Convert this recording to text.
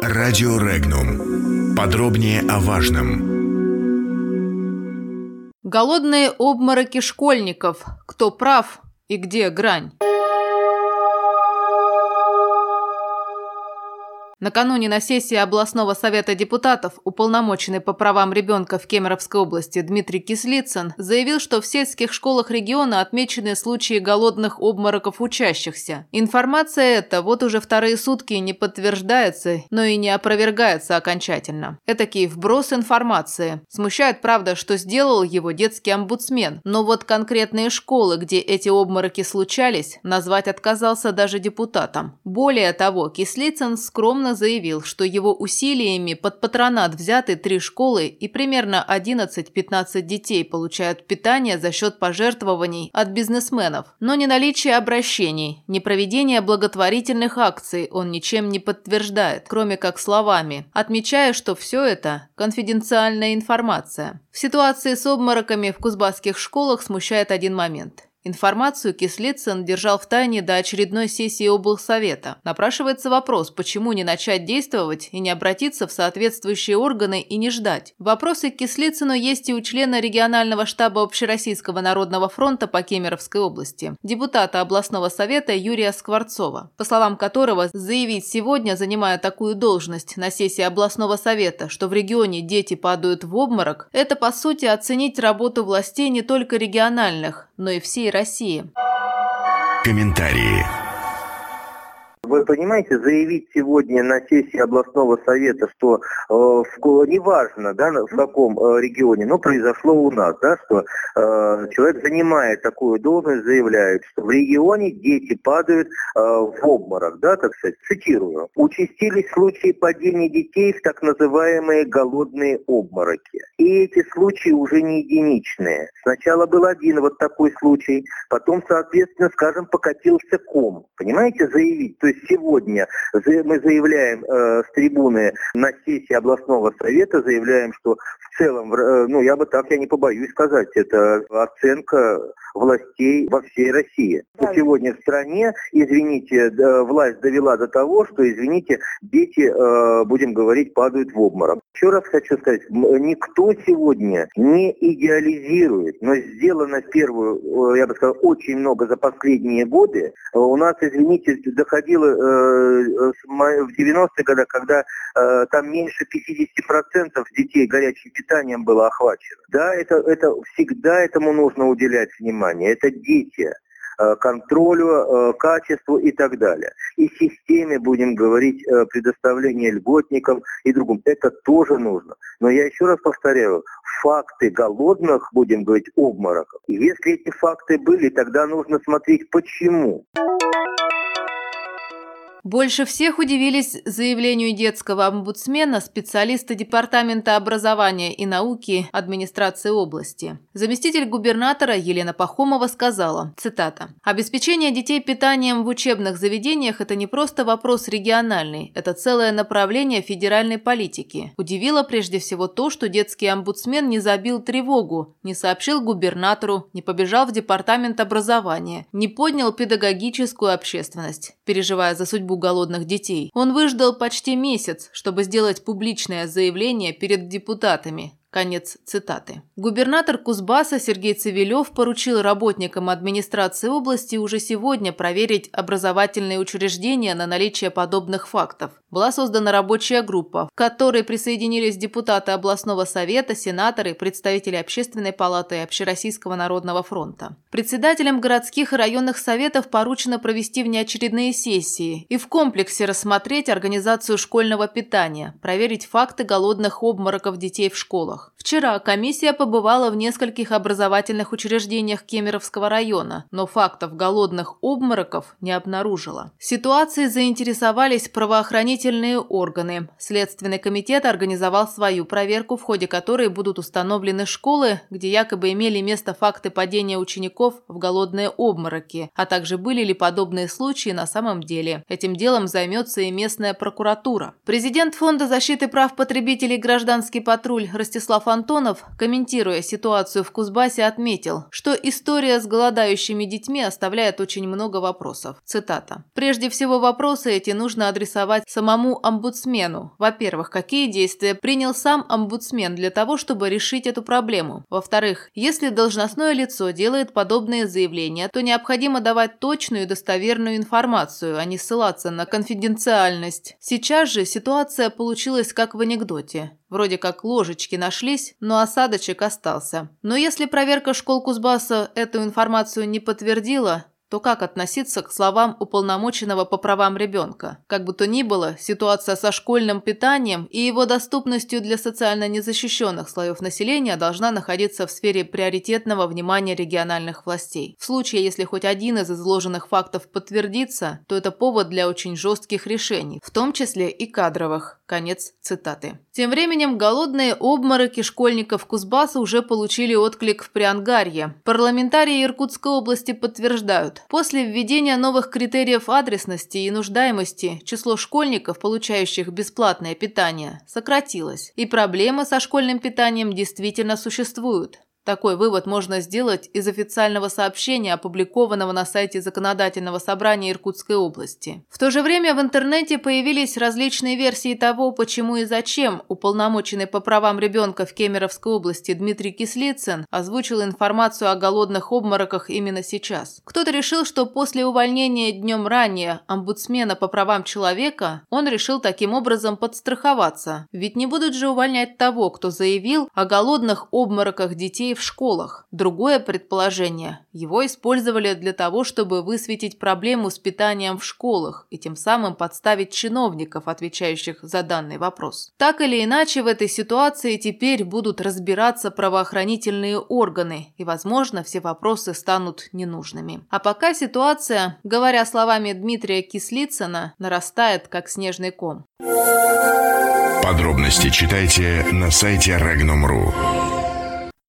Радио Регнум. Подробнее о важном. Голодные обмороки школьников. Кто прав и где грань? Накануне на сессии областного совета депутатов уполномоченный по правам ребенка в Кемеровской области Дмитрий Кислицын заявил, что в сельских школах региона отмечены случаи голодных обмороков учащихся. Информация эта вот уже вторые сутки не подтверждается, но и не опровергается окончательно. Этакий вброс информации. Смущает, правда, что сделал его детский омбудсмен, но вот конкретные школы, где эти обмороки случались, назвать отказался даже депутатам. Более того, Кислицын скромно заявил, что его усилиями под патронат взяты три школы и примерно 11-15 детей получают питание за счет пожертвований от бизнесменов. Но ни наличие обращений, ни проведение благотворительных акций он ничем не подтверждает, кроме как словами, отмечая, что все это – конфиденциальная информация. В ситуации с обмороками в кузбасских школах смущает один момент – Информацию Кислицын держал в тайне до очередной сессии облсовета. Напрашивается вопрос, почему не начать действовать и не обратиться в соответствующие органы и не ждать. Вопросы к Кислицыну есть и у члена регионального штаба Общероссийского народного фронта по Кемеровской области, депутата областного совета Юрия Скворцова, по словам которого заявить сегодня, занимая такую должность на сессии областного совета, что в регионе дети падают в обморок, это по сути оценить работу властей не только региональных, но и всей России. Комментарии. Вы понимаете, заявить сегодня на сессии областного совета, что э, неважно, да, в каком э, регионе, но произошло у нас, да, что э, человек занимает такую должность, заявляет, что в регионе дети падают э, в обморок, да, так сказать, цитирую. Участились случаи падения детей в так называемые голодные обмороки. И эти случаи уже не единичные. Сначала был один вот такой случай, потом, соответственно, скажем, покатился ком. Понимаете, заявить. То есть сегодня мы заявляем э, с трибуны на сессии областного совета, заявляем, что в целом, э, ну я бы так, я не побоюсь сказать, это оценка властей во всей России. Да. Сегодня в стране, извините, власть довела до того, что, извините, дети, э, будем говорить, падают в обморок. Еще раз хочу сказать, никто сегодня не идеализирует, но сделано первую, э, я бы сказал, очень много за последние годы. У нас, извините, доходило э, в 90-е годы, когда там меньше 50% детей горячим питанием было охвачено. Да, это, это всегда этому нужно уделять внимание это дети, э, контролю, э, качеству и так далее. И системе, будем говорить, э, предоставления льготникам и другим. Это тоже нужно. Но я еще раз повторяю, факты голодных, будем говорить, обмороков. Если эти факты были, тогда нужно смотреть, почему. Больше всех удивились заявлению детского омбудсмена специалисты Департамента образования и науки администрации области. Заместитель губернатора Елена Пахомова сказала, цитата, «Обеспечение детей питанием в учебных заведениях – это не просто вопрос региональный, это целое направление федеральной политики. Удивило прежде всего то, что детский омбудсмен не забил тревогу, не сообщил губернатору, не побежал в Департамент образования, не поднял педагогическую общественность, переживая за судьбу судьбу голодных детей. Он выждал почти месяц, чтобы сделать публичное заявление перед депутатами, Конец цитаты. Губернатор Кузбасса Сергей Цивилев поручил работникам администрации области уже сегодня проверить образовательные учреждения на наличие подобных фактов. Была создана рабочая группа, в которой присоединились депутаты областного совета, сенаторы, представители Общественной палаты и Общероссийского народного фронта. Председателям городских и районных советов поручено провести внеочередные сессии и в комплексе рассмотреть организацию школьного питания, проверить факты голодных обмороков детей в школах школах. Вчера комиссия побывала в нескольких образовательных учреждениях Кемеровского района, но фактов голодных обмороков не обнаружила. Ситуацией заинтересовались правоохранительные органы. Следственный комитет организовал свою проверку, в ходе которой будут установлены школы, где якобы имели место факты падения учеников в голодные обмороки, а также были ли подобные случаи на самом деле. Этим делом займется и местная прокуратура. Президент Фонда защиты прав потребителей «Гражданский патруль» Ростислав Антонов, комментируя ситуацию в Кузбассе, отметил, что история с голодающими детьми оставляет очень много вопросов. Цитата. «Прежде всего вопросы эти нужно адресовать самому омбудсмену. Во-первых, какие действия принял сам омбудсмен для того, чтобы решить эту проблему? Во-вторых, если должностное лицо делает подобные заявления, то необходимо давать точную и достоверную информацию, а не ссылаться на конфиденциальность. Сейчас же ситуация получилась как в анекдоте. Вроде как ложечки нашлись, но осадочек остался. Но если проверка школ Кузбасса эту информацию не подтвердила, то как относиться к словам уполномоченного по правам ребенка? Как бы то ни было, ситуация со школьным питанием и его доступностью для социально незащищенных слоев населения должна находиться в сфере приоритетного внимания региональных властей. В случае, если хоть один из изложенных фактов подтвердится, то это повод для очень жестких решений, в том числе и кадровых. Конец цитаты. Тем временем голодные обмороки школьников Кузбасса уже получили отклик в Приангарье. Парламентарии Иркутской области подтверждают, после введения новых критериев адресности и нуждаемости число школьников, получающих бесплатное питание, сократилось, и проблемы со школьным питанием действительно существуют. Такой вывод можно сделать из официального сообщения, опубликованного на сайте Законодательного собрания Иркутской области. В то же время в интернете появились различные версии того, почему и зачем уполномоченный по правам ребенка в Кемеровской области Дмитрий Кислицын озвучил информацию о голодных обмороках именно сейчас. Кто-то решил, что после увольнения днем ранее омбудсмена по правам человека он решил таким образом подстраховаться. Ведь не будут же увольнять того, кто заявил о голодных обмороках в школах. Другое предположение. Его использовали для того, чтобы высветить проблему с питанием в школах и тем самым подставить чиновников, отвечающих за данный вопрос. Так или иначе, в этой ситуации теперь будут разбираться правоохранительные органы, и, возможно, все вопросы станут ненужными. А пока ситуация, говоря словами Дмитрия Кислицына, нарастает как снежный ком. Подробности читайте на сайте Regnum.ru.